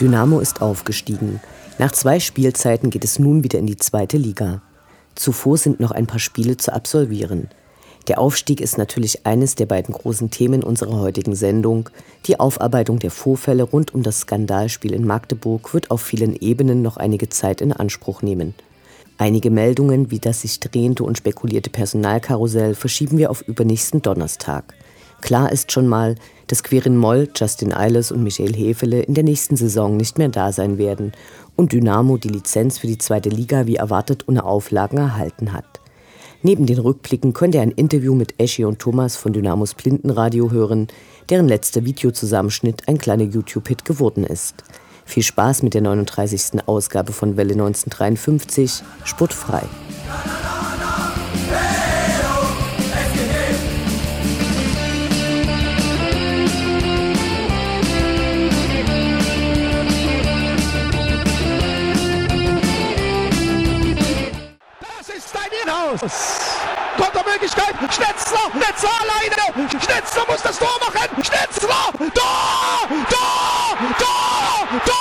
Dynamo ist aufgestiegen. Nach zwei Spielzeiten geht es nun wieder in die zweite Liga. Zuvor sind noch ein paar Spiele zu absolvieren. Der Aufstieg ist natürlich eines der beiden großen Themen unserer heutigen Sendung. Die Aufarbeitung der Vorfälle rund um das Skandalspiel in Magdeburg wird auf vielen Ebenen noch einige Zeit in Anspruch nehmen. Einige Meldungen, wie das sich drehende und spekulierte Personalkarussell, verschieben wir auf übernächsten Donnerstag. Klar ist schon mal, dass Quirin Moll, Justin Eilers und Michael Hefele in der nächsten Saison nicht mehr da sein werden und Dynamo die Lizenz für die zweite Liga wie erwartet ohne Auflagen erhalten hat. Neben den Rückblicken könnt ihr ein Interview mit Eschi und Thomas von Dynamos Blindenradio hören, deren letzter Videozusammenschnitt ein kleiner YouTube-Hit geworden ist. Viel Spaß mit der 39. Ausgabe von Welle 1953, sportfrei. Kontermöglichkeit. Schnetzler. Schnetzler alleine. Schnetzler muss das Tor machen. Schnetzler. Tor. Tor. Tor. Tor.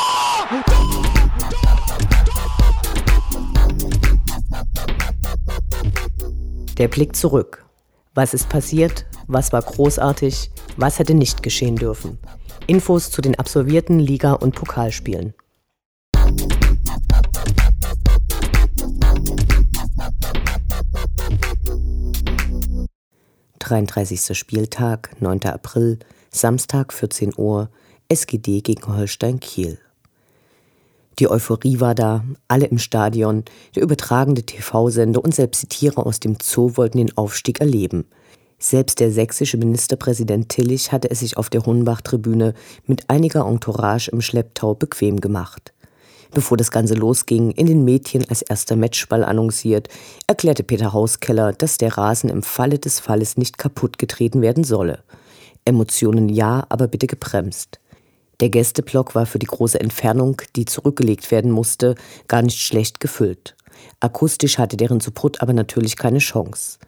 Der Blick zurück. Was ist passiert? Was war großartig? Was hätte nicht geschehen dürfen? Infos zu den absolvierten Liga- und Pokalspielen. 33. Spieltag, 9. April, Samstag 14 Uhr, SGD gegen Holstein Kiel. Die Euphorie war da, alle im Stadion, der übertragende TV-Sender und selbst die Tiere aus dem Zoo wollten den Aufstieg erleben. Selbst der sächsische Ministerpräsident Tillich hatte es sich auf der Hunbach-Tribüne mit einiger Entourage im Schlepptau bequem gemacht. Bevor das Ganze losging, in den Medien als erster Matchball annonciert, erklärte Peter Hauskeller, dass der Rasen im Falle des Falles nicht kaputtgetreten werden solle. Emotionen ja, aber bitte gebremst. Der Gästeblock war für die große Entfernung, die zurückgelegt werden musste, gar nicht schlecht gefüllt. Akustisch hatte deren Support aber natürlich keine Chance.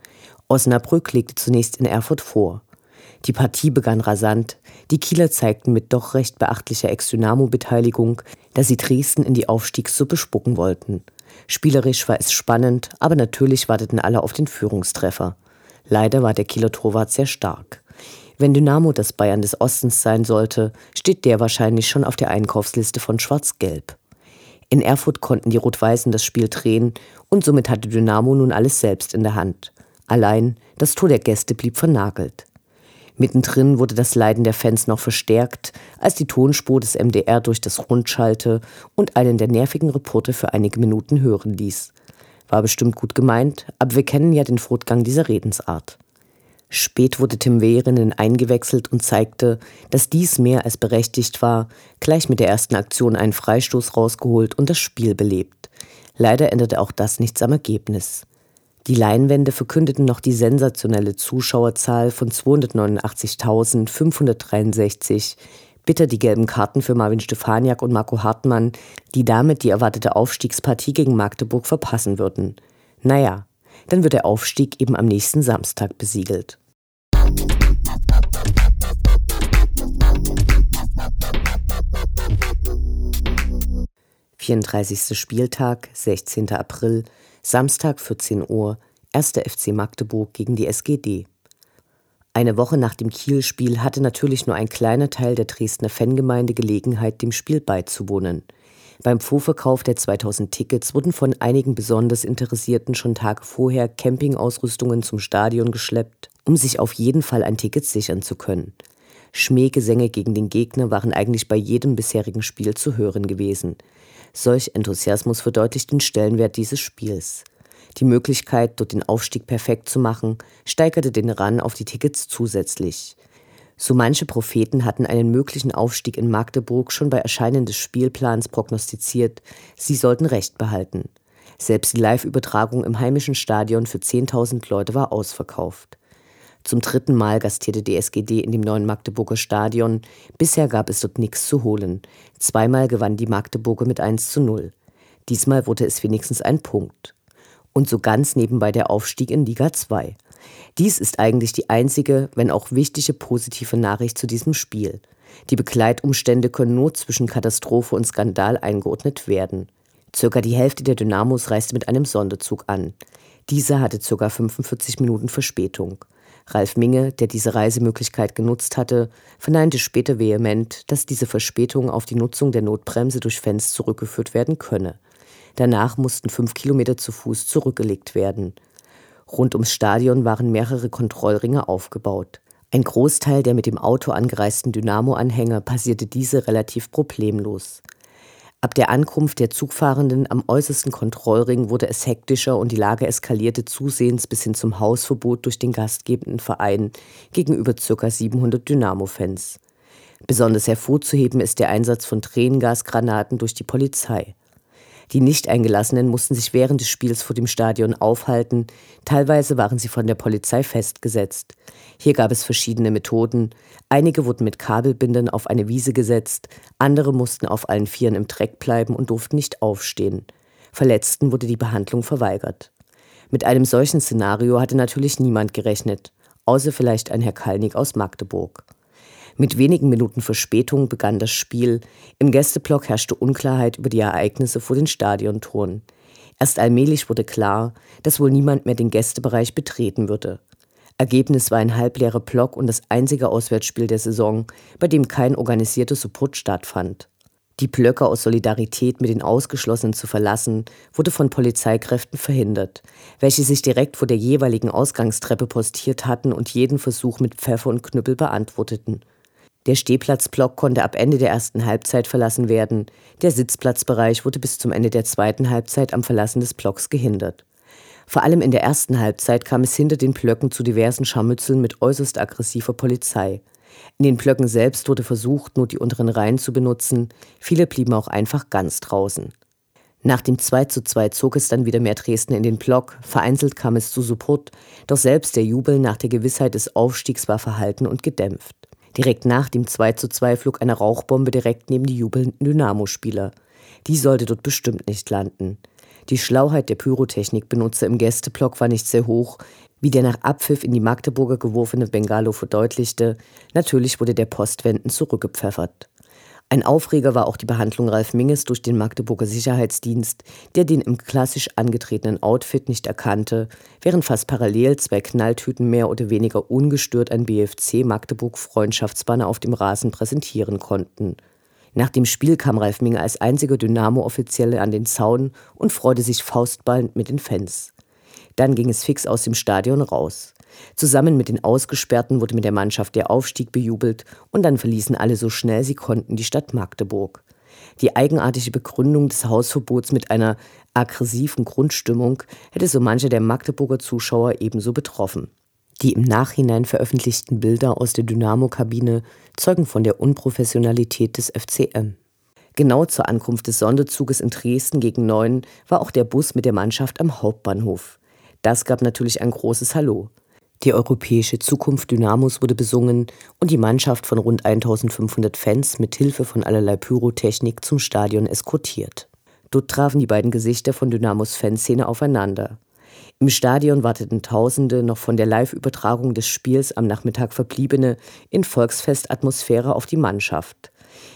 Osnabrück legte zunächst in Erfurt vor. Die Partie begann rasant. Die Kieler zeigten mit doch recht beachtlicher Ex-Dynamo-Beteiligung, dass sie Dresden in die Aufstiegssuppe spucken wollten. Spielerisch war es spannend, aber natürlich warteten alle auf den Führungstreffer. Leider war der Kieler Torwart sehr stark. Wenn Dynamo das Bayern des Ostens sein sollte, steht der wahrscheinlich schon auf der Einkaufsliste von Schwarz-Gelb. In Erfurt konnten die Rot-Weißen das Spiel drehen und somit hatte Dynamo nun alles selbst in der Hand. Allein das Tor der Gäste blieb vernagelt. Mittendrin wurde das Leiden der Fans noch verstärkt, als die Tonspur des MDR durch das Rund schallte und einen der nervigen Reporter für einige Minuten hören ließ. War bestimmt gut gemeint, aber wir kennen ja den Fortgang dieser Redensart. Spät wurde Tim Wehrinen eingewechselt und zeigte, dass dies mehr als berechtigt war, gleich mit der ersten Aktion einen Freistoß rausgeholt und das Spiel belebt. Leider änderte auch das nichts am Ergebnis. Die Leinwände verkündeten noch die sensationelle Zuschauerzahl von 289.563. Bitter die gelben Karten für Marvin Stefaniak und Marco Hartmann, die damit die erwartete Aufstiegspartie gegen Magdeburg verpassen würden. Naja, dann wird der Aufstieg eben am nächsten Samstag besiegelt. 34. Spieltag, 16. April, Samstag 14 Uhr, 1. FC Magdeburg gegen die SGD. Eine Woche nach dem Kiel-Spiel hatte natürlich nur ein kleiner Teil der Dresdner Fangemeinde Gelegenheit, dem Spiel beizuwohnen. Beim Vorverkauf der 2000 Tickets wurden von einigen besonders Interessierten schon Tage vorher Campingausrüstungen zum Stadion geschleppt, um sich auf jeden Fall ein Ticket sichern zu können. Schmähgesänge gegen den Gegner waren eigentlich bei jedem bisherigen Spiel zu hören gewesen. Solch Enthusiasmus verdeutlicht den Stellenwert dieses Spiels. Die Möglichkeit, dort den Aufstieg perfekt zu machen, steigerte den Run auf die Tickets zusätzlich. So manche Propheten hatten einen möglichen Aufstieg in Magdeburg schon bei Erscheinen des Spielplans prognostiziert, sie sollten Recht behalten. Selbst die Live-Übertragung im heimischen Stadion für 10.000 Leute war ausverkauft. Zum dritten Mal gastierte die SGD in dem neuen Magdeburger Stadion. Bisher gab es dort nichts zu holen. Zweimal gewann die Magdeburger mit 1 zu 0. Diesmal wurde es wenigstens ein Punkt. Und so ganz nebenbei der Aufstieg in Liga 2. Dies ist eigentlich die einzige, wenn auch wichtige positive Nachricht zu diesem Spiel. Die Begleitumstände können nur zwischen Katastrophe und Skandal eingeordnet werden. Circa die Hälfte der Dynamos reiste mit einem Sonderzug an. Dieser hatte circa 45 Minuten Verspätung. Ralf Minge, der diese Reisemöglichkeit genutzt hatte, verneinte später vehement, dass diese Verspätung auf die Nutzung der Notbremse durch Fans zurückgeführt werden könne. Danach mussten fünf Kilometer zu Fuß zurückgelegt werden. Rund ums Stadion waren mehrere Kontrollringe aufgebaut. Ein Großteil der mit dem Auto angereisten Dynamo-Anhänger passierte diese relativ problemlos. Ab der Ankunft der Zugfahrenden am äußersten Kontrollring wurde es hektischer und die Lage eskalierte zusehends bis hin zum Hausverbot durch den gastgebenden Verein gegenüber ca. 700 Dynamo-Fans. Besonders hervorzuheben ist der Einsatz von Tränengasgranaten durch die Polizei. Die Nicht-Eingelassenen mussten sich während des Spiels vor dem Stadion aufhalten, teilweise waren sie von der Polizei festgesetzt. Hier gab es verschiedene Methoden, einige wurden mit Kabelbindern auf eine Wiese gesetzt, andere mussten auf allen Vieren im Dreck bleiben und durften nicht aufstehen. Verletzten wurde die Behandlung verweigert. Mit einem solchen Szenario hatte natürlich niemand gerechnet, außer vielleicht ein Herr Kalnick aus Magdeburg. Mit wenigen Minuten Verspätung begann das Spiel. Im Gästeblock herrschte Unklarheit über die Ereignisse vor den Stadiontoren. Erst allmählich wurde klar, dass wohl niemand mehr den Gästebereich betreten würde. Ergebnis war ein halbleerer Block und das einzige Auswärtsspiel der Saison, bei dem kein organisierter Support stattfand. Die Blöcke aus Solidarität mit den Ausgeschlossenen zu verlassen, wurde von Polizeikräften verhindert, welche sich direkt vor der jeweiligen Ausgangstreppe postiert hatten und jeden Versuch mit Pfeffer und Knüppel beantworteten. Der Stehplatzblock konnte ab Ende der ersten Halbzeit verlassen werden. Der Sitzplatzbereich wurde bis zum Ende der zweiten Halbzeit am Verlassen des Blocks gehindert. Vor allem in der ersten Halbzeit kam es hinter den Blöcken zu diversen Scharmützeln mit äußerst aggressiver Polizei. In den Blöcken selbst wurde versucht, nur die unteren Reihen zu benutzen. Viele blieben auch einfach ganz draußen. Nach dem 2 zu 2 zog es dann wieder mehr Dresden in den Block, vereinzelt kam es zu Support, doch selbst der Jubel nach der Gewissheit des Aufstiegs war verhalten und gedämpft. Direkt nach dem 2 zu 2 flog eine Rauchbombe direkt neben die jubelnden Dynamo-Spieler. Die sollte dort bestimmt nicht landen. Die Schlauheit der Pyrotechnikbenutzer im Gästeblock war nicht sehr hoch, wie der nach Abpfiff in die Magdeburger geworfene Bengalo verdeutlichte. Natürlich wurde der Postwenden zurückgepfeffert. Ein Aufreger war auch die Behandlung Ralf Minges durch den Magdeburger Sicherheitsdienst, der den im klassisch angetretenen Outfit nicht erkannte, während fast parallel zwei Knalltüten mehr oder weniger ungestört ein BFC Magdeburg Freundschaftsbanner auf dem Rasen präsentieren konnten. Nach dem Spiel kam Ralf Minge als einziger Dynamo-Offizielle an den Zaun und freute sich faustballend mit den Fans. Dann ging es fix aus dem Stadion raus. Zusammen mit den Ausgesperrten wurde mit der Mannschaft der Aufstieg bejubelt und dann verließen alle so schnell sie konnten die Stadt Magdeburg. Die eigenartige Begründung des Hausverbots mit einer aggressiven Grundstimmung hätte so manche der Magdeburger Zuschauer ebenso betroffen. Die im Nachhinein veröffentlichten Bilder aus der Dynamo-Kabine zeugen von der Unprofessionalität des FCM. Genau zur Ankunft des Sonderzuges in Dresden gegen neun war auch der Bus mit der Mannschaft am Hauptbahnhof. Das gab natürlich ein großes Hallo. Die europäische Zukunft Dynamos wurde besungen und die Mannschaft von rund 1500 Fans mit Hilfe von allerlei Pyrotechnik zum Stadion eskortiert. Dort trafen die beiden Gesichter von Dynamos Fanszene aufeinander. Im Stadion warteten Tausende noch von der Live-Übertragung des Spiels am Nachmittag verbliebene in Volksfestatmosphäre auf die Mannschaft.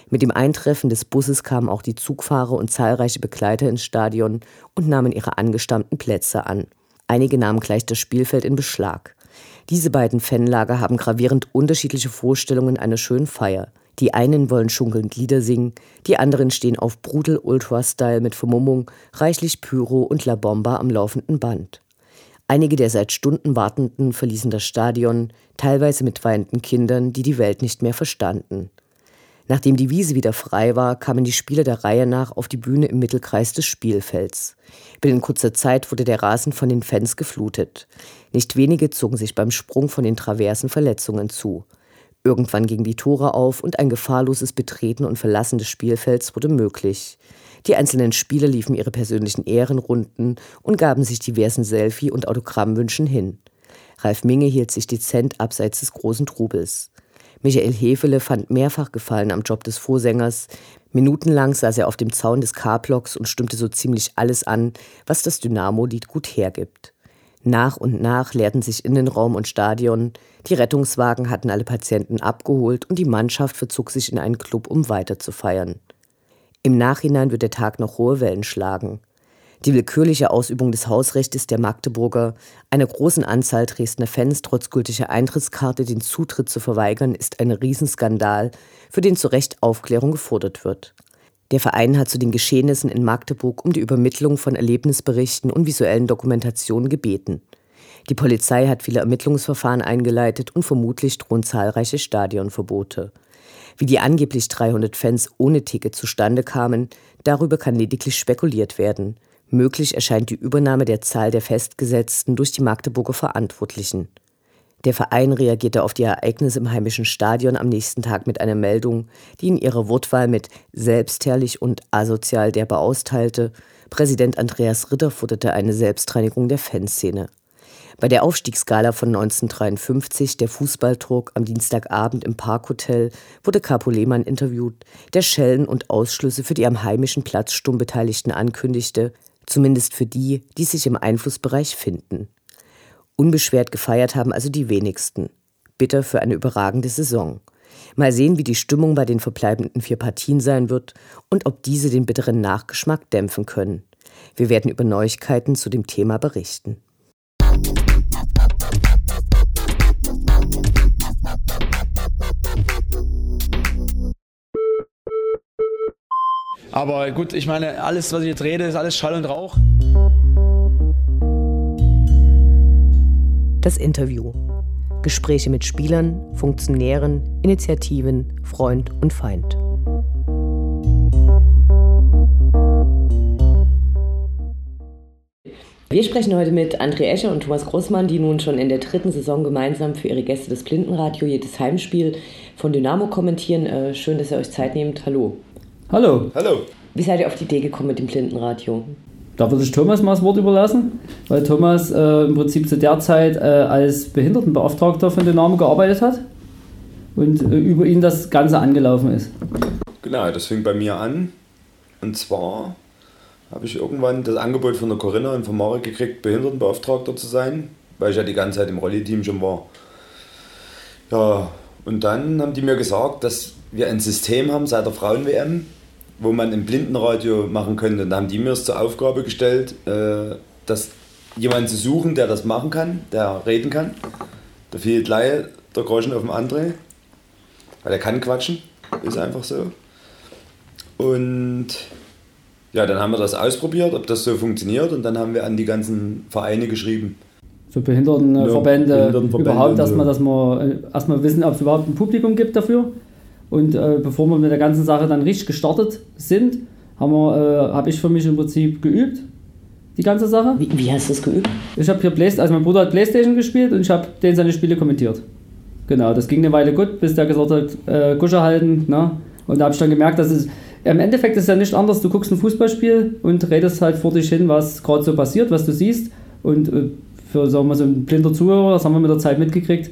Mit dem Eintreffen des Busses kamen auch die Zugfahrer und zahlreiche Begleiter ins Stadion und nahmen ihre angestammten Plätze an. Einige nahmen gleich das Spielfeld in Beschlag. Diese beiden Fanlager haben gravierend unterschiedliche Vorstellungen einer schönen Feier. Die einen wollen schunkelnd Lieder singen, die anderen stehen auf Brutal Ultra Style mit Vermummung, reichlich Pyro und La Bomba am laufenden Band. Einige der seit Stunden Wartenden verließen das Stadion, teilweise mit weinenden Kindern, die die Welt nicht mehr verstanden. Nachdem die Wiese wieder frei war, kamen die Spieler der Reihe nach auf die Bühne im Mittelkreis des Spielfelds. Binnen kurzer Zeit wurde der Rasen von den Fans geflutet. Nicht wenige zogen sich beim Sprung von den Traversen Verletzungen zu. Irgendwann gingen die Tore auf und ein gefahrloses Betreten und Verlassen des Spielfelds wurde möglich. Die einzelnen Spieler liefen ihre persönlichen Ehrenrunden und gaben sich diversen Selfie- und Autogrammwünschen hin. Ralf Minge hielt sich dezent abseits des großen Trubels. Michael Hefele fand mehrfach Gefallen am Job des Vorsängers. Minutenlang saß er auf dem Zaun des K-Blocks und stimmte so ziemlich alles an, was das Dynamo-Lied gut hergibt. Nach und nach leerten sich Innenraum und Stadion, die Rettungswagen hatten alle Patienten abgeholt und die Mannschaft verzog sich in einen Club, um weiter zu feiern. Im Nachhinein wird der Tag noch hohe Wellen schlagen. Die willkürliche Ausübung des Hausrechtes der Magdeburger, einer großen Anzahl Dresdner Fans trotz gültiger Eintrittskarte den Zutritt zu verweigern, ist ein Riesenskandal, für den zu Recht Aufklärung gefordert wird. Der Verein hat zu den Geschehnissen in Magdeburg um die Übermittlung von Erlebnisberichten und visuellen Dokumentationen gebeten. Die Polizei hat viele Ermittlungsverfahren eingeleitet und vermutlich drohen zahlreiche Stadionverbote. Wie die angeblich 300 Fans ohne Ticket zustande kamen, darüber kann lediglich spekuliert werden. Möglich erscheint die Übernahme der Zahl der Festgesetzten durch die Magdeburger Verantwortlichen. Der Verein reagierte auf die Ereignisse im heimischen Stadion am nächsten Tag mit einer Meldung, die in ihrer Wortwahl mit selbstherrlich und asozial derbe austeilte. Präsident Andreas Ritter forderte eine Selbstreinigung der Fanszene. Bei der Aufstiegsgala von 1953, der Fußballdruck am Dienstagabend im Parkhotel, wurde Capo Lehmann interviewt, der Schellen und Ausschlüsse für die am heimischen Platzsturm Beteiligten ankündigte, zumindest für die, die sich im Einflussbereich finden. Unbeschwert gefeiert haben also die wenigsten. Bitter für eine überragende Saison. Mal sehen, wie die Stimmung bei den verbleibenden vier Partien sein wird und ob diese den bitteren Nachgeschmack dämpfen können. Wir werden über Neuigkeiten zu dem Thema berichten. Aber gut, ich meine, alles, was ich jetzt rede, ist alles Schall und Rauch. Das Interview. Gespräche mit Spielern, Funktionären, Initiativen, Freund und Feind. Wir sprechen heute mit André Escher und Thomas Großmann, die nun schon in der dritten Saison gemeinsam für ihre Gäste des Blindenradio jedes Heimspiel von Dynamo kommentieren. Äh, schön, dass ihr euch Zeit nehmt. Hallo. Hallo. Hallo. Wie seid ihr auf die Idee gekommen mit dem Blindenradio? Da würde ich Thomas mal das Wort überlassen, weil Thomas äh, im Prinzip zu der Zeit äh, als Behindertenbeauftragter von Dynamo gearbeitet hat und äh, über ihn das Ganze angelaufen ist. Genau, das fing bei mir an. Und zwar habe ich irgendwann das Angebot von der Corinna und von Marek gekriegt, Behindertenbeauftragter zu sein, weil ich ja die ganze Zeit im Rolli-Team schon war. Ja, und dann haben die mir gesagt, dass wir ein System haben seit der Frauen-WM, wo man ein Blindenradio machen könnte. Und da haben die mir es zur Aufgabe gestellt, äh, dass jemanden zu suchen, der das machen kann, der reden kann. Da fiel gleich der Groschen auf dem André, weil er kann quatschen, ist einfach so. Und ja, dann haben wir das ausprobiert, ob das so funktioniert und dann haben wir an die ganzen Vereine geschrieben. So Behindertenverbände, ja, Behindertenverbände überhaupt, dass wir, dass wir erstmal wissen, ob es überhaupt ein Publikum gibt dafür. Und äh, bevor wir mit der ganzen Sache dann richtig gestartet sind, haben wir, äh, habe ich für mich im Prinzip geübt, die ganze Sache. Wie, wie hast du es geübt? Ich habe hier Playstation, also mein Bruder hat Playstation gespielt und ich habe den seine Spiele kommentiert. Genau, das ging eine Weile gut, bis der gesagt hat, äh, Gusche halten. Ne? Und da habe ich dann gemerkt, dass es im Endeffekt ist ja nicht anders. Du guckst ein Fußballspiel und redest halt vor dich hin, was gerade so passiert, was du siehst. Und äh, für sagen wir, so ein blinder Zuhörer, das haben wir mit der Zeit mitgekriegt,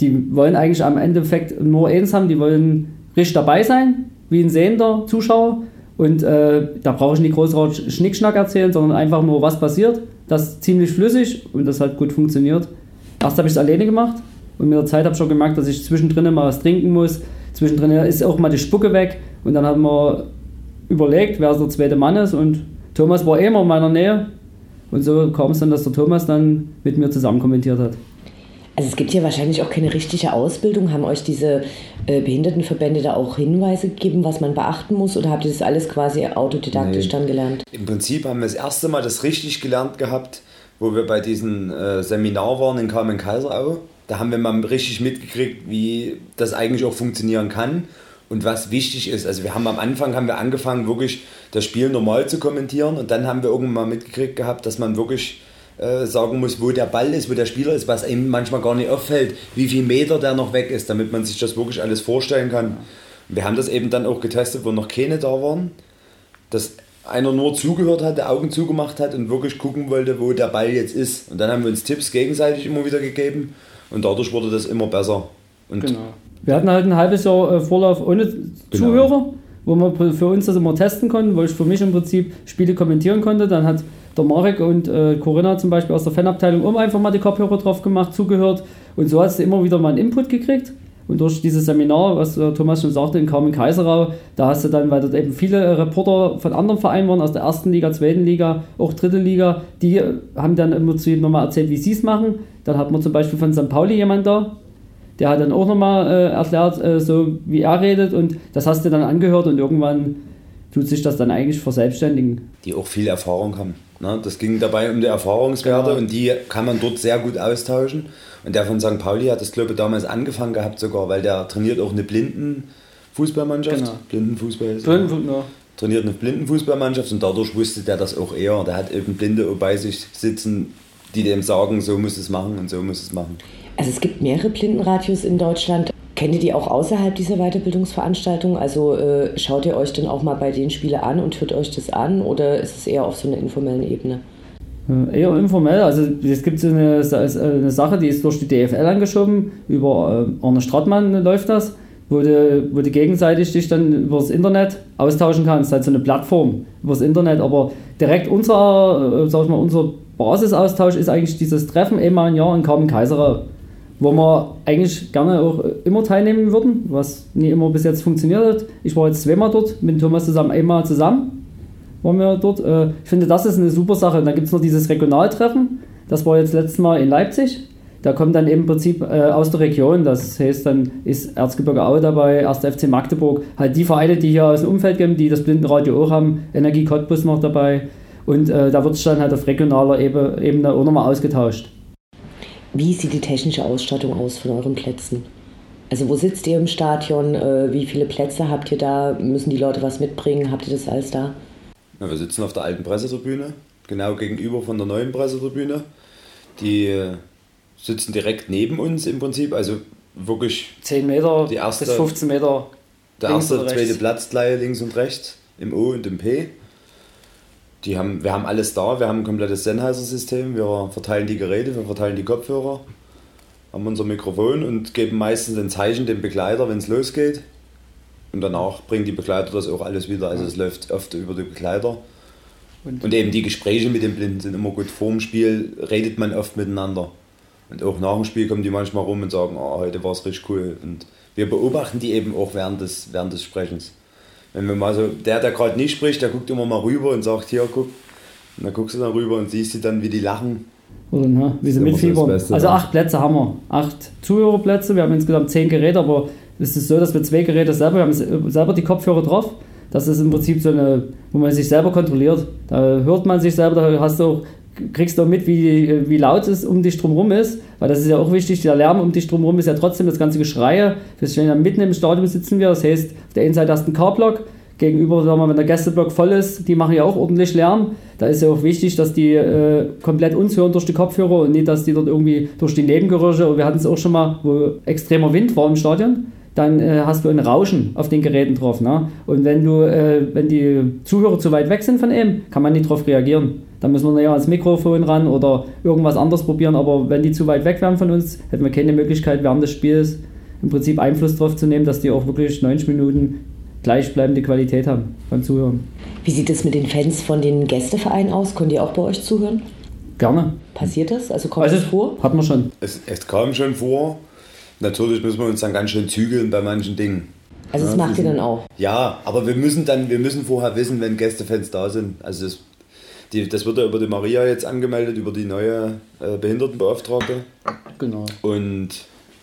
die wollen eigentlich am Endeffekt nur eins haben, die wollen richtig dabei sein, wie ein sehender Zuschauer. Und äh, da brauche ich nicht groß Schnickschnack erzählen, sondern einfach nur, was passiert. Das ist ziemlich flüssig und das hat gut funktioniert. Erst habe ich es alleine gemacht und mit der Zeit habe ich schon gemerkt, dass ich zwischendrin mal was trinken muss. Zwischendrin ist auch mal die Spucke weg und dann haben wir überlegt, wer der zweite Mann ist und Thomas war eh immer in meiner Nähe und so kam es dann, dass der Thomas dann mit mir zusammen kommentiert hat. Also es gibt ja wahrscheinlich auch keine richtige Ausbildung. Haben euch diese äh, Behindertenverbände da auch Hinweise gegeben, was man beachten muss? Oder habt ihr das alles quasi autodidaktisch nee. dann gelernt? Im Prinzip haben wir das erste Mal das richtig gelernt gehabt, wo wir bei diesem äh, Seminar waren in Kamen-Kaiserau. Da haben wir mal richtig mitgekriegt, wie das eigentlich auch funktionieren kann und was wichtig ist. Also wir haben am Anfang haben wir angefangen, wirklich das Spiel normal zu kommentieren und dann haben wir irgendwann mal mitgekriegt gehabt, dass man wirklich äh, sagen muss, wo der Ball ist, wo der Spieler ist, was ihm manchmal gar nicht auffällt, wie viel Meter der noch weg ist, damit man sich das wirklich alles vorstellen kann. Wir haben das eben dann auch getestet, wo noch keine da waren, dass einer nur zugehört hat, der Augen zugemacht hat und wirklich gucken wollte, wo der Ball jetzt ist. Und dann haben wir uns Tipps gegenseitig immer wieder gegeben und dadurch wurde das immer besser. Und genau. Wir hatten halt ein halbes Jahr äh, Vorlauf ohne genau. Zuhörer, wo wir für uns das immer testen konnten, wo ich für mich im Prinzip Spiele kommentieren konnte. Dann hat der Marek und äh, Corinna zum Beispiel aus der Fanabteilung um einfach mal die Kopfhörer drauf gemacht, zugehört. Und so hast du immer wieder mal einen Input gekriegt. Und durch dieses Seminar, was äh, Thomas schon sagte, in Carmen Kaiserau, da hast du dann, weil dort eben viele Reporter von anderen Vereinen waren, aus der ersten Liga, zweiten Liga, auch dritte Liga, die haben dann immer zu jedem nochmal erzählt, wie sie es machen. Dann hat man zum Beispiel von St. Pauli jemand da, der hat dann auch nochmal äh, erklärt, äh, so wie er redet und das hast du dann angehört und irgendwann tut sich das dann eigentlich verselbstständigen. Die auch viel Erfahrung haben. Ne? Das ging dabei um die Erfahrungswerte genau. und die kann man dort sehr gut austauschen. Und der von St. Pauli hat das, glaube ich, damals angefangen gehabt sogar, weil der trainiert auch eine Blindenfußballmannschaft. Genau. Blindenfußball ist Blindenfußball, ja. Trainiert eine Blindenfußballmannschaft und dadurch wusste der das auch eher. Der hat eben Blinde bei sich sitzen, die dem sagen, so muss es machen und so muss es machen. Also es gibt mehrere Blindenradios in Deutschland. Kennt ihr die auch außerhalb dieser Weiterbildungsveranstaltung? Also äh, schaut ihr euch dann auch mal bei den Spielen an und hört euch das an oder ist es eher auf so einer informellen Ebene? Äh, eher informell. Also es gibt eine, eine Sache, die ist durch die DFL angeschoben. Über äh, Arne Strattmann läuft das, wo du, wo du gegenseitig dich dann über das Internet austauschen kannst. Halt so eine Plattform über das Internet. Aber direkt unser, äh, sag ich mal, unser Basisaustausch ist eigentlich dieses Treffen einmal im Jahr in Karmen-Kaiserau wo wir eigentlich gerne auch immer teilnehmen würden, was nie immer bis jetzt funktioniert hat. Ich war jetzt zweimal dort, mit Thomas zusammen einmal zusammen waren wir dort. Äh, ich finde, das ist eine super Sache. Dann gibt es noch dieses Regionaltreffen, das war jetzt letztes Mal in Leipzig. Da kommt dann im Prinzip äh, aus der Region, das heißt, dann ist Erzgebirge Aue dabei, 1. FC Magdeburg, halt die Vereine, die hier aus dem Umfeld gehen, die das Blindenradio auch haben, Energie Cottbus noch dabei. Und äh, da wird es dann halt auf regionaler Ebene auch nochmal ausgetauscht. Wie sieht die technische Ausstattung aus von euren Plätzen? Also wo sitzt ihr im Stadion? Äh, wie viele Plätze habt ihr da? Müssen die Leute was mitbringen? Habt ihr das alles da? Ja, wir sitzen auf der alten Pressetribüne, genau gegenüber von der neuen Pressetribüne. Die äh, sitzen direkt neben uns im Prinzip, also wirklich 10 Meter die erste, bis 15 Meter. Der erste, zweite Platzgleich links und rechts, im O und im P. Die haben, wir haben alles da, wir haben ein komplettes Sennheiser-System, wir verteilen die Geräte, wir verteilen die Kopfhörer, haben unser Mikrofon und geben meistens ein Zeichen dem Begleiter, wenn es losgeht. Und danach bringen die Begleiter das auch alles wieder. Also es läuft oft über die Begleiter. Und, und, eben die Gespräche mit den Blinden sind immer gut. Vor dem Spiel redet man oft miteinander. Und auch nach dem Spiel kommen die manchmal rum und sagen, oh, heute war es richtig cool. Und wir beobachten die eben auch während des, während des Sprechens. Wenn wir mal so, der, der gerade nicht spricht, der guckt immer mal rüber und sagt, hier, guck. Und dann guckst du dann rüber und siehst sie dann, wie die lachen. Oder, ne, wie sie mitfiebern. Also acht Plätze haben wir. Acht Zuhörerplätze. Wir haben insgesamt zehn Geräte, aber es ist so, dass wir zwei Geräte selber, wir haben selber die Kopfhörer drauf. Das ist im Prinzip so eine, wo man sich selber kontrolliert. Da hört man sich selber, da hast du auch, kriegst du mit, wie, wie laut es um dich drumherum ist. Weil das ist ja auch wichtig, der Lärm um dich drumherum ist ja trotzdem das ganze Geschreie. Stehen ja mitten im Stadion sitzen wir, das heißt, auf der einen Seite hast du einen K-Block, gegenüber, sagen wir, wenn der Gästeblock voll ist, die machen ja auch ordentlich Lärm. Da ist ja auch wichtig, dass die äh, komplett uns hören durch die Kopfhörer und nicht, dass die dort irgendwie durch die Nebengeräusche, und wir hatten es auch schon mal, wo extremer Wind war im Stadion, dann äh, hast du ein Rauschen auf den Geräten drauf. Ne? Und wenn du, äh, wenn die Zuhörer zu weit weg sind von ihm, kann man nicht darauf reagieren. Dann müssen wir ja ans Mikrofon ran oder irgendwas anderes probieren. Aber wenn die zu weit weg wären von uns, hätten wir keine Möglichkeit, während des Spiels im Prinzip Einfluss darauf zu nehmen, dass die auch wirklich 90 Minuten gleichbleibende Qualität haben beim Zuhören. Wie sieht es mit den Fans von den Gästevereinen aus? Können die auch bei euch zuhören? Gerne. Passiert das? Also kommt also, das vor? Hat man schon. Es, es kam schon vor. Natürlich müssen wir uns dann ganz schön zügeln bei manchen Dingen. Also das macht ihr dann auch? Ja, aber wir müssen dann, wir müssen vorher wissen, wenn Gästefans da sind. Also das, die, das wird ja über die Maria jetzt angemeldet, über die neue äh, Behindertenbeauftragte. Genau. Und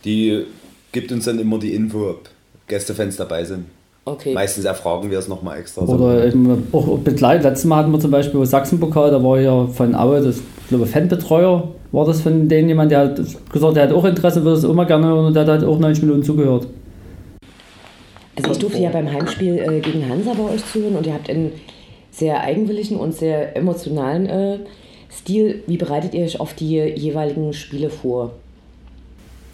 die gibt uns dann immer die Info, ob Gästefans dabei sind. Okay. Meistens erfragen wir es nochmal extra. Oder eben auch begleitet. Letztes Mal hatten wir zum Beispiel Sachsenpokal, da war ja von Aue, das ich glaube Fanbetreuer, war das von denen jemand, der hat gesagt, der hat auch Interesse, würde es immer gerne hören und der hat auch 90 Minuten zugehört. Also ich durfte ja beim Heimspiel äh, gegen Hansa bei euch zuhören und ihr habt einen sehr eigenwilligen und sehr emotionalen äh, Stil. Wie bereitet ihr euch auf die jeweiligen Spiele vor?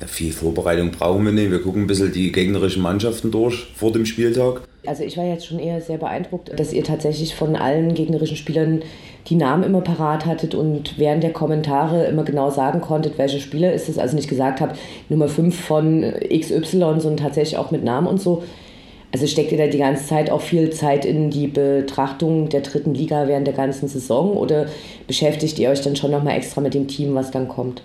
Ja, viel Vorbereitung brauchen wir nicht. Wir gucken ein bisschen die gegnerischen Mannschaften durch vor dem Spieltag. Also ich war jetzt schon eher sehr beeindruckt, dass ihr tatsächlich von allen gegnerischen Spielern die Namen immer parat hattet und während der Kommentare immer genau sagen konntet, welcher Spieler ist es. Also nicht gesagt habt, Nummer 5 von XY, sondern tatsächlich auch mit Namen und so. Also steckt ihr da die ganze Zeit auch viel Zeit in die Betrachtung der dritten Liga während der ganzen Saison oder beschäftigt ihr euch dann schon nochmal extra mit dem Team, was dann kommt?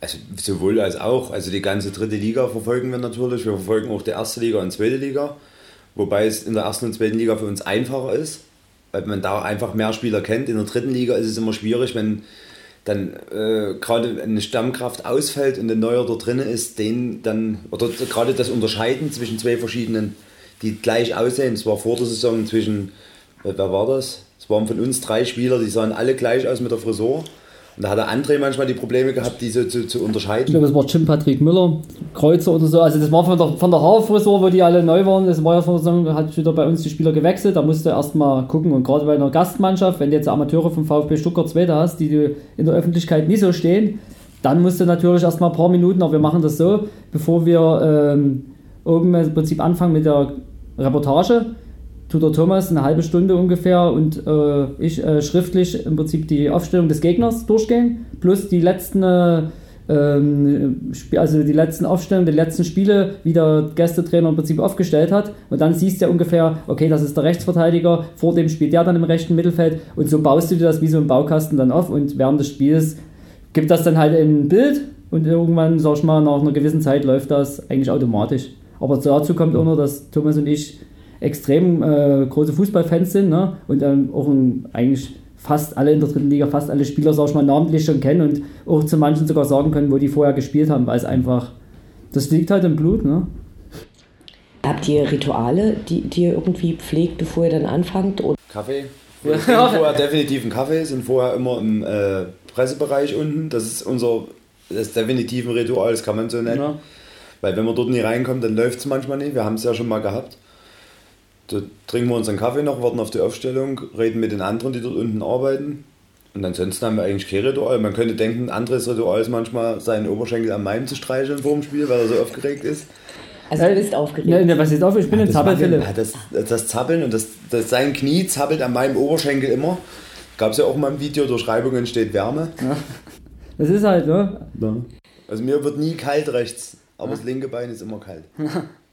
Also sowohl als auch. Also die ganze dritte Liga verfolgen wir natürlich. Wir verfolgen auch die erste Liga und zweite Liga. Wobei es in der ersten und zweiten Liga für uns einfacher ist, weil man da einfach mehr Spieler kennt. In der dritten Liga ist es immer schwierig, wenn dann äh, gerade eine Stammkraft ausfällt und ein neuer da drin ist, den dann, oder gerade das Unterscheiden zwischen zwei verschiedenen, die gleich aussehen. Es war vor der Saison zwischen, wer war das? Es waren von uns drei Spieler, die sahen alle gleich aus mit der Frisur. Und da hat der André manchmal die Probleme gehabt, diese zu, zu unterscheiden. Ich glaube, es war Jim Patrick Müller, Kreuzer oder so. Also das war von der, von der Haarfrisur, wo die alle neu waren. Das war ja von der Saison, hat wieder bei uns die Spieler gewechselt. Da musst du erstmal gucken. Und gerade bei einer Gastmannschaft, wenn du jetzt Amateure vom VfB Stuttgart 2 hast, die du in der Öffentlichkeit nie so stehen, dann musst du natürlich erstmal ein paar Minuten, aber wir machen das so, bevor wir ähm, oben im Prinzip anfangen mit der Reportage, tut der Thomas eine halbe Stunde ungefähr und äh, ich äh, schriftlich im Prinzip die Aufstellung des Gegners durchgehen, plus die letzten, äh, ähm, also die letzten Aufstellungen, die letzten Spiele, wie der Gästetrainer im Prinzip aufgestellt hat. Und dann siehst du ja ungefähr, okay, das ist der Rechtsverteidiger, vor dem spielt der dann im rechten Mittelfeld und so baust du dir das wie so ein Baukasten dann auf und während des Spiels gibt das dann halt ein Bild und irgendwann, sag ich mal, nach einer gewissen Zeit läuft das eigentlich automatisch. Aber dazu kommt auch noch, dass Thomas und ich extrem äh, große Fußballfans sind ne? und ähm, auch ein, eigentlich fast alle in der dritten Liga, fast alle Spieler, sag ich mal, namentlich schon kennen und auch zu manchen sogar sagen können, wo die vorher gespielt haben, weil es einfach, das liegt halt im Blut. Ne? Habt ihr Rituale, die, die ihr irgendwie pflegt, bevor ihr dann anfangt? Oder? Kaffee. Wir ja. vorher definitiv einen Kaffee, sind vorher immer im äh, Pressebereich unten. Das ist unser das ist definitiv ein Ritual, das kann man so nennen. Ja. Weil wenn man dort nicht reinkommt, dann läuft es manchmal nicht. Wir haben es ja schon mal gehabt. Da trinken wir unseren Kaffee noch, warten auf die Aufstellung, reden mit den anderen, die dort unten arbeiten. Und ansonsten haben wir eigentlich kein Ritual. Man könnte denken, ein anderes Ritual ist manchmal, seinen Oberschenkel am Maim zu streicheln vor dem Spiel, weil er so aufgeregt ist. Also du bist aufgeregt. Ne, ne, was ist auf? Ich bin ja, ein Zappelfille. Das, das, Zappeln und das, das, sein Knie zappelt an meinem Oberschenkel immer. Gab es ja auch mal im Video, durch Reibung entsteht Wärme. Ja. Das ist halt, ne? Ja. Also mir wird nie kalt rechts, aber ja. das linke Bein ist immer kalt.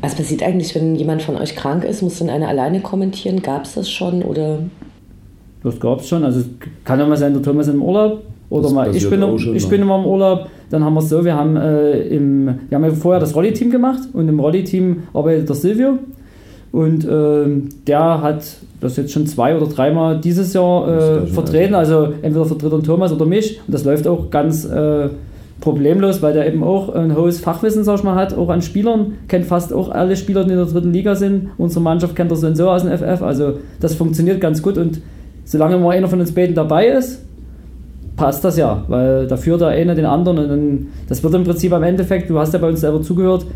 Was passiert eigentlich, wenn jemand von euch krank ist? Muss dann einer alleine kommentieren? Gab es das schon oder? Das gab es schon. Also es kann ja mal sein, der Thomas im Urlaub oder das mal ich bin, schon, ich bin immer im Urlaub. Dann haben wir es so, wir haben, äh, im, wir haben ja vorher das Rolli-Team gemacht und im Rolli-Team arbeitet der Silvio. Und äh, der hat das jetzt schon zwei oder dreimal dieses Jahr äh, vertreten. Also entweder vertritt er Thomas oder mich. Und das läuft auch ganz äh, problemlos, weil der eben auch ein hohes Fachwissen, sag ich mal, hat, auch an Spielern, kennt fast auch alle Spieler, die in der dritten Liga sind. Unsere Mannschaft kennt er so und so aus dem FF, also das funktioniert ganz gut und solange mal einer von uns beiden dabei ist, passt das ja, weil da führt der eine den anderen und dann, das wird im Prinzip am Endeffekt, du hast ja bei uns selber zugehört,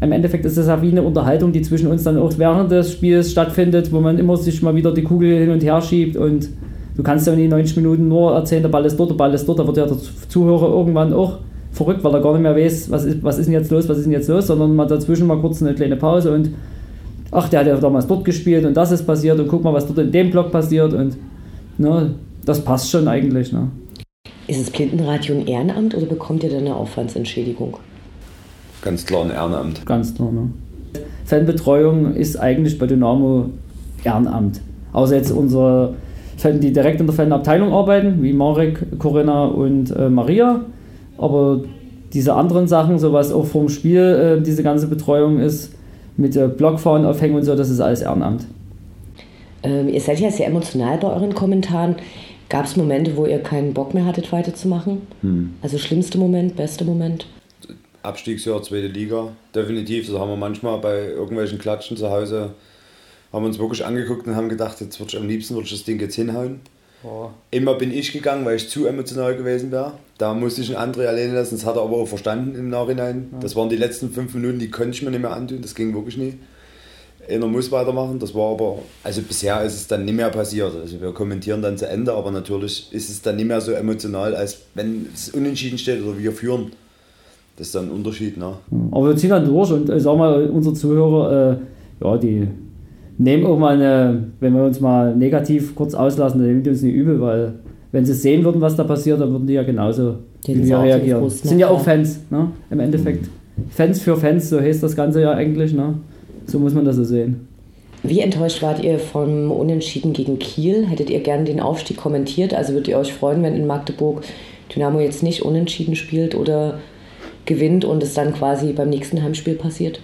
im Endeffekt ist das ja wie eine Unterhaltung, die zwischen uns dann auch während des Spiels stattfindet, wo man immer sich mal wieder die Kugel hin und her schiebt und du kannst ja in die 90 Minuten nur erzählen, der Ball ist dort, der Ball ist dort, da wird ja der Zuhörer irgendwann auch verrückt, weil er gar nicht mehr weiß, was ist, was ist denn jetzt los, was ist denn jetzt los, sondern mal dazwischen mal kurz eine kleine Pause und ach, der hat ja damals dort gespielt und das ist passiert und guck mal, was dort in dem Block passiert und ne, das passt schon eigentlich. Ne. Ist es Blindenradio ein Ehrenamt oder bekommt ihr da eine Aufwandsentschädigung? Ganz klar ein Ehrenamt. Ganz klar, ne. Fanbetreuung ist eigentlich bei Dynamo Ehrenamt. Außer jetzt unsere Fan, die direkt in der Fanabteilung arbeiten, wie Marek, Corinna und äh, Maria. Aber diese anderen Sachen, so was auch vorm Spiel äh, diese ganze Betreuung ist, mit der Blockfahren aufhängen und so, das ist alles Ehrenamt. Ähm, ihr seid ja sehr emotional bei euren Kommentaren. Gab es Momente, wo ihr keinen Bock mehr hattet, weiterzumachen? Hm. Also schlimmster Moment, bester Moment? Abstiegsjahr, zweite Liga, definitiv. Das haben wir manchmal bei irgendwelchen Klatschen zu Hause, haben wir uns wirklich angeguckt und haben gedacht, jetzt würde ich am liebsten würde ich das Ding jetzt hinhauen. Oh. Immer bin ich gegangen, weil ich zu emotional gewesen wäre. Da musste ich einen André alleine lassen, das hat er aber auch verstanden im Nachhinein. Ja. Das waren die letzten fünf Minuten, die konnte ich mir nicht mehr antun, das ging wirklich nie. Einer muss weitermachen, das war aber, also bisher ist es dann nicht mehr passiert. Also wir kommentieren dann zu Ende, aber natürlich ist es dann nicht mehr so emotional, als wenn es unentschieden steht oder wir führen. Das ist dann ein Unterschied. Ne? Aber wir ziehen dann durch und ich sag mal, unsere Zuhörer, äh, ja, die nehmen auch mal eine, wenn wir uns mal negativ kurz auslassen, dann nehmen die uns nicht übel, weil wenn sie sehen würden, was da passiert, dann würden die ja genauso wie wir reagieren. Das sind ja auch Fans, ne? im Endeffekt. Fans für Fans, so heißt das Ganze ja eigentlich. Ne? So muss man das so sehen. Wie enttäuscht wart ihr vom Unentschieden gegen Kiel? Hättet ihr gerne den Aufstieg kommentiert? Also würdet ihr euch freuen, wenn in Magdeburg Dynamo jetzt nicht unentschieden spielt oder gewinnt und es dann quasi beim nächsten Heimspiel passiert?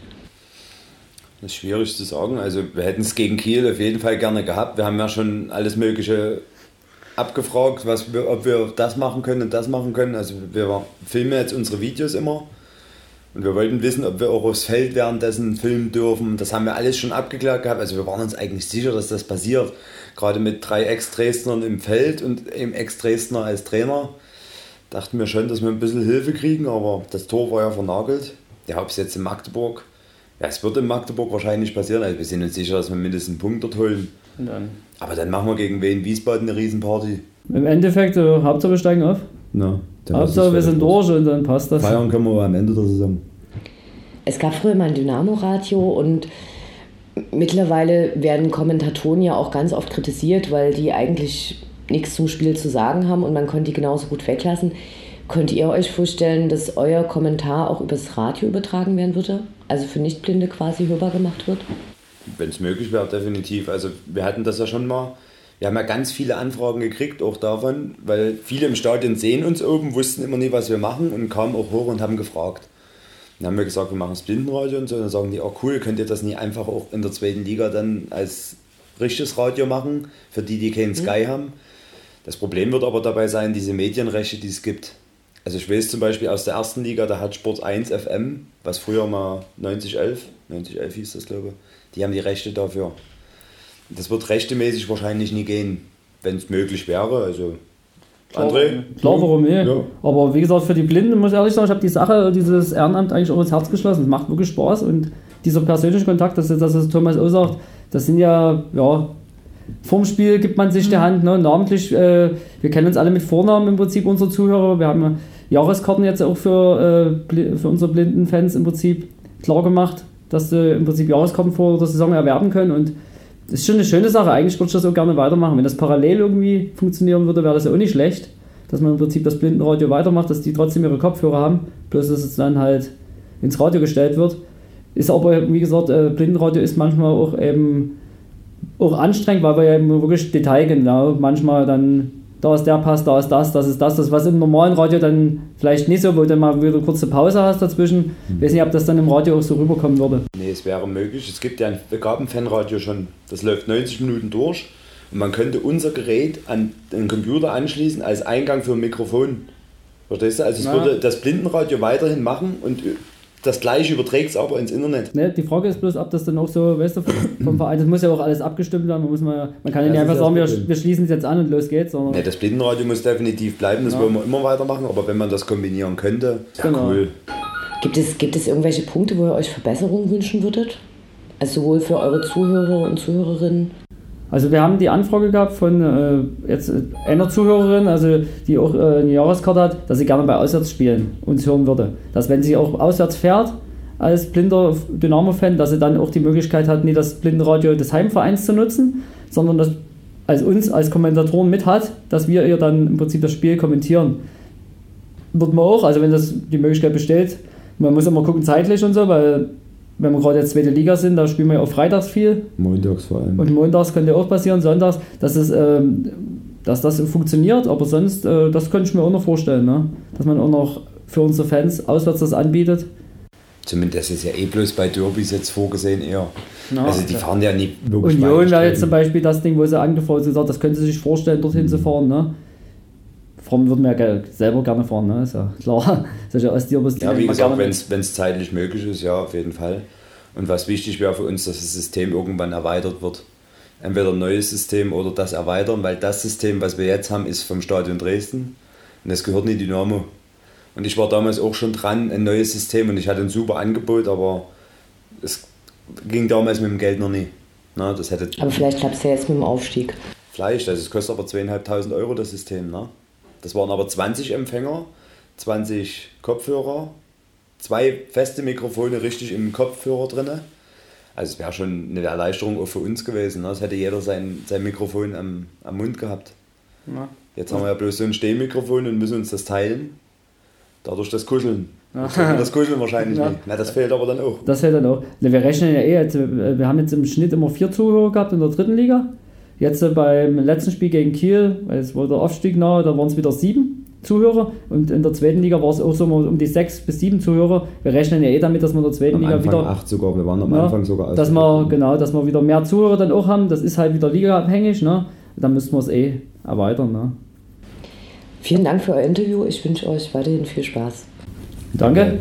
Das ist schwierig zu sagen. Also wir hätten es gegen Kiel auf jeden Fall gerne gehabt. Wir haben ja schon alles Mögliche abgefragt, was wir, ob wir das machen können und das machen können. Also wir filmen jetzt unsere Videos immer. Und wir wollten wissen, ob wir auch aufs Feld währenddessen filmen dürfen. Das haben wir alles schon abgeklärt gehabt. Also wir waren uns eigentlich sicher, dass das passiert. Gerade mit drei Ex-Dresdnern im Feld und einem Ex-Dresdner als Trainer. Dachten wir schon, dass wir ein bisschen Hilfe kriegen, aber das Tor war ja vernagelt. Ja, ob es jetzt in Magdeburg ja, es wird in Magdeburg wahrscheinlich passieren. Also wir sind uns sicher, dass wir mindestens einen Punkt dort holen. Dann. Aber dann machen wir gegen Wien Wiesbaden eine Riesenparty. Im Endeffekt, äh, Hauptsache wir steigen auf. No, Hauptsache wir sind durch und dann passt das. Feiern können wir am Ende der Saison. Es gab früher mal ein Dynamo-Radio und mittlerweile werden Kommentatoren ja auch ganz oft kritisiert, weil die eigentlich nichts zum Spiel zu sagen haben und man konnte die genauso gut weglassen. Könnt ihr euch vorstellen, dass euer Kommentar auch übers Radio übertragen werden würde? Also für Nichtblinde quasi hörbar gemacht wird? Wenn es möglich wäre, definitiv. Also wir hatten das ja schon mal. Wir haben ja ganz viele Anfragen gekriegt, auch davon, weil viele im Stadion sehen uns oben, wussten immer nie, was wir machen und kamen auch hoch und haben gefragt. Dann haben wir gesagt, wir machen das Blindenradio und so. Und dann sagen die, oh cool, könnt ihr das nie einfach auch in der zweiten Liga dann als richtiges Radio machen, für die, die keinen mhm. Sky mhm. haben. Das Problem wird aber dabei sein, diese Medienrechte, die es gibt. Also ich weiß zum Beispiel aus der ersten Liga, da hat Sport 1 FM, was früher mal 9011, 9011 hieß das glaube ich, die haben die Rechte dafür. Das wird rechtemäßig wahrscheinlich nie gehen, wenn es möglich wäre. Also André? Klar, warum nicht? Ja. Aber wie gesagt, für die Blinden muss ich ehrlich sagen, ich habe die Sache, dieses Ehrenamt eigentlich auch ins Herz geschlossen. Es macht wirklich Spaß und dieser persönliche Kontakt, das, das, was Thomas auch sagt, das sind ja, ja Vorm Spiel gibt man sich die mhm. Hand, ne? namentlich, äh, wir kennen uns alle mit Vornamen im Prinzip, unsere Zuhörer. Wir haben Jahreskarten jetzt auch für, äh, für unsere blinden Fans im Prinzip klar gemacht, dass sie im Prinzip Jahreskarten vor der Saison erwerben können. Und das ist schon eine schöne Sache. Eigentlich würde ich das auch gerne weitermachen. Wenn das parallel irgendwie funktionieren würde, wäre das ja auch nicht schlecht, dass man im Prinzip das Blindenradio weitermacht, dass die trotzdem ihre Kopfhörer haben, bloß dass es dann halt ins Radio gestellt wird. Ist aber, wie gesagt, äh, Blindenradio ist manchmal auch eben auch anstrengend, weil wir ja wirklich detailgenau manchmal dann da ist der Pass, da ist das, das ist das, das was im normalen Radio dann vielleicht nicht so, wo du mal wieder kurze Pause hast dazwischen. Ich mhm. weiß nicht, ob das dann im Radio auch so rüberkommen würde. Nee, es wäre möglich. Es gibt ja ein Begabenfanradio schon, das läuft 90 Minuten durch und man könnte unser Gerät an den Computer anschließen als Eingang für ein Mikrofon. Verstehst du? Also es Na. würde das Blindenradio weiterhin machen und das gleiche überträgt es aber ins Internet. Ne, die Frage ist bloß, ob das dann auch so, weißt du, vom Verein, das muss ja auch alles abgestimmt werden. Man, muss mal, man kann ja nicht einfach sagen, wir, wir, schließen es jetzt an und los geht's. Ne, das Blindenradio muss definitiv bleiben, das ja. wollen wir immer weitermachen, aber wenn man das kombinieren könnte, ja genau. cool. Gibt es, gibt es irgendwelche Punkte, wo ihr euch Verbesserungen wünschen würdet? Also sowohl für eure Zuhörer und Zuhörerinnen also wir haben die Anfrage gehabt von äh, jetzt äh, einer Zuhörerin, also die auch äh, eine Jahreskarte hat, dass sie gerne bei Auswärtsspielen uns hören würde. Dass wenn sie auch auswärts fährt als blinder Dynamo-Fan, dass sie dann auch die Möglichkeit hat, nicht das Blindenradio des Heimvereins zu nutzen, sondern das als uns als Kommentatoren mit hat, dass wir ihr dann im Prinzip das Spiel kommentieren. Wird man auch, also wenn das die Möglichkeit besteht, man muss immer gucken zeitlich und so, weil wenn wir gerade jetzt zweite Liga sind, da spielen wir ja auch freitags viel. Montags vor allem. Und montags könnte auch passieren, sonntags, dass, es, ähm, dass das funktioniert, aber sonst, äh, das könnte ich mir auch noch vorstellen, ne? dass man auch noch für unsere Fans auswärts das anbietet. Zumindest ist ja eh bloß bei Derbys jetzt vorgesehen eher. Ja, also die fahren ja nie wirklich Union wäre jetzt zum Beispiel das Ding, wo sie haben, gesagt, das können sie sich vorstellen, dorthin zu fahren. Ne? Fromm würden wir ja selber gerne fahren, ne? ist ja klar. Solche Ostderbys, die Ja, wie nehmen wir gesagt, wenn es zeitlich möglich ist, ja, auf jeden Fall. Und was wichtig wäre für uns, dass das System irgendwann erweitert wird. Entweder ein neues System oder das erweitern, weil das System, was wir jetzt haben, ist vom Stadion Dresden und das gehört nicht Dynamo. Und ich war damals auch schon dran, ein neues System und ich hatte ein super Angebot, aber es ging damals mit dem Geld noch nie. Na, das hätte Aber vielleicht klappt es ja jetzt mit dem Aufstieg. Vielleicht, also es kostet aber zweieinhalbtausend Euro das System. Ne? Das waren aber 20 Empfänger, 20 Kopfhörer, zwei feste Mikrofone richtig im Kopfhörer drin. Also es wäre schon eine Erleichterung auch für uns gewesen. Ne? Es hätte jeder sein, sein Mikrofon am, am Mund gehabt. Ja. Jetzt haben wir ja bloß so ein Stehmikrofon und müssen uns das teilen. Dadurch das Kuscheln. Wir das Kuscheln wahrscheinlich Ja. nicht. Na, das fehlt aber dann auch. Das fällt dann auch. Wir rechnen ja eh, jetzt, wir haben jetzt im Schnitt immer vier Zuhörer gehabt in der dritten Liga. Jetzt äh, beim letzten Spiel gegen Kiel, weil es war der Aufstieg nahe, da waren es wieder sieben Zuhörer. Und in der zweiten Liga war es auch so mal um die sechs bis sieben Zuhörer. Wir rechnen ja eh damit, dass wir in der zweiten Am Liga Anfang wieder. acht sogar, wir waren am Ja, Anfang sogar dass wir, genau, dass wir wieder mehr Zuhörer dann auch haben. Das ist halt wieder ligaabhängig. Ne? Dann müssten wir es eh erweitern. Ne? Vielen Dank für euer Interview. Ich wünsche euch weiterhin viel Spaß. Danke.